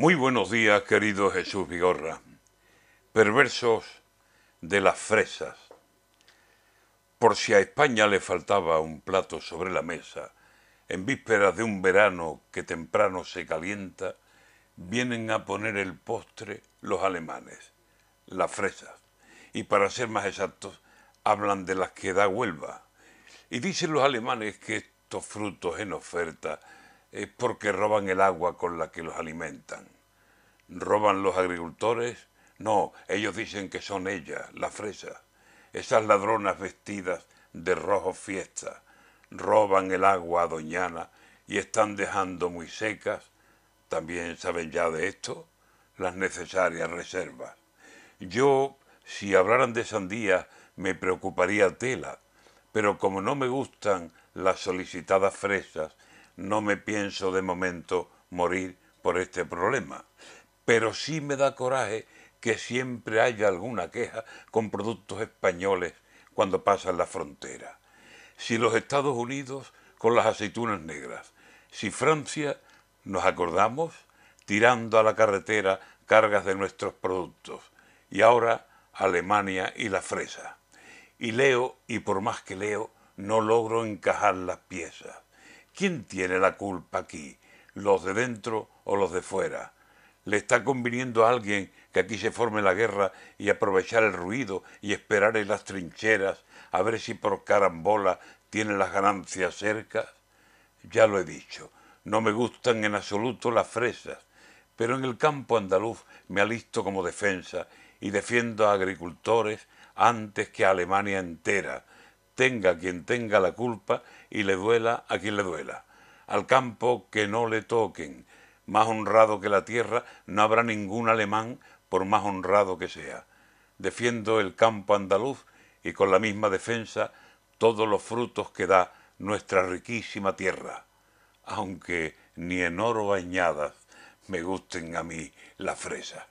Muy buenos días, querido Jesús Vigorra. Perversos de las fresas. Por si a España le faltaba un plato sobre la mesa, en vísperas de un verano que temprano se calienta, vienen a poner el postre los alemanes, las fresas. Y para ser más exactos, hablan de las que da Huelva. Y dicen los alemanes que estos frutos en oferta es porque roban el agua con la que los alimentan. ¿Roban los agricultores? No, ellos dicen que son ellas, las fresas, esas ladronas vestidas de rojo fiesta, roban el agua a Doñana y están dejando muy secas, también saben ya de esto, las necesarias reservas. Yo, si hablaran de sandía, me preocuparía tela, pero como no me gustan las solicitadas fresas, no me pienso de momento morir por este problema. Pero sí me da coraje que siempre haya alguna queja con productos españoles cuando pasan la frontera. Si los Estados Unidos con las aceitunas negras, si Francia, nos acordamos, tirando a la carretera cargas de nuestros productos, y ahora Alemania y la fresa. Y leo, y por más que leo, no logro encajar las piezas. ¿Quién tiene la culpa aquí? ¿Los de dentro o los de fuera? ¿Le está conviniendo a alguien que aquí se forme la guerra y aprovechar el ruido y esperar en las trincheras a ver si por carambola tiene las ganancias cerca? Ya lo he dicho, no me gustan en absoluto las fresas, pero en el campo andaluz me alisto como defensa y defiendo a agricultores antes que a Alemania entera, tenga quien tenga la culpa y le duela a quien le duela. Al campo que no le toquen, más honrado que la tierra, no habrá ningún alemán por más honrado que sea. Defiendo el campo andaluz y con la misma defensa todos los frutos que da nuestra riquísima tierra, aunque ni en oro bañadas me gusten a mí las fresas.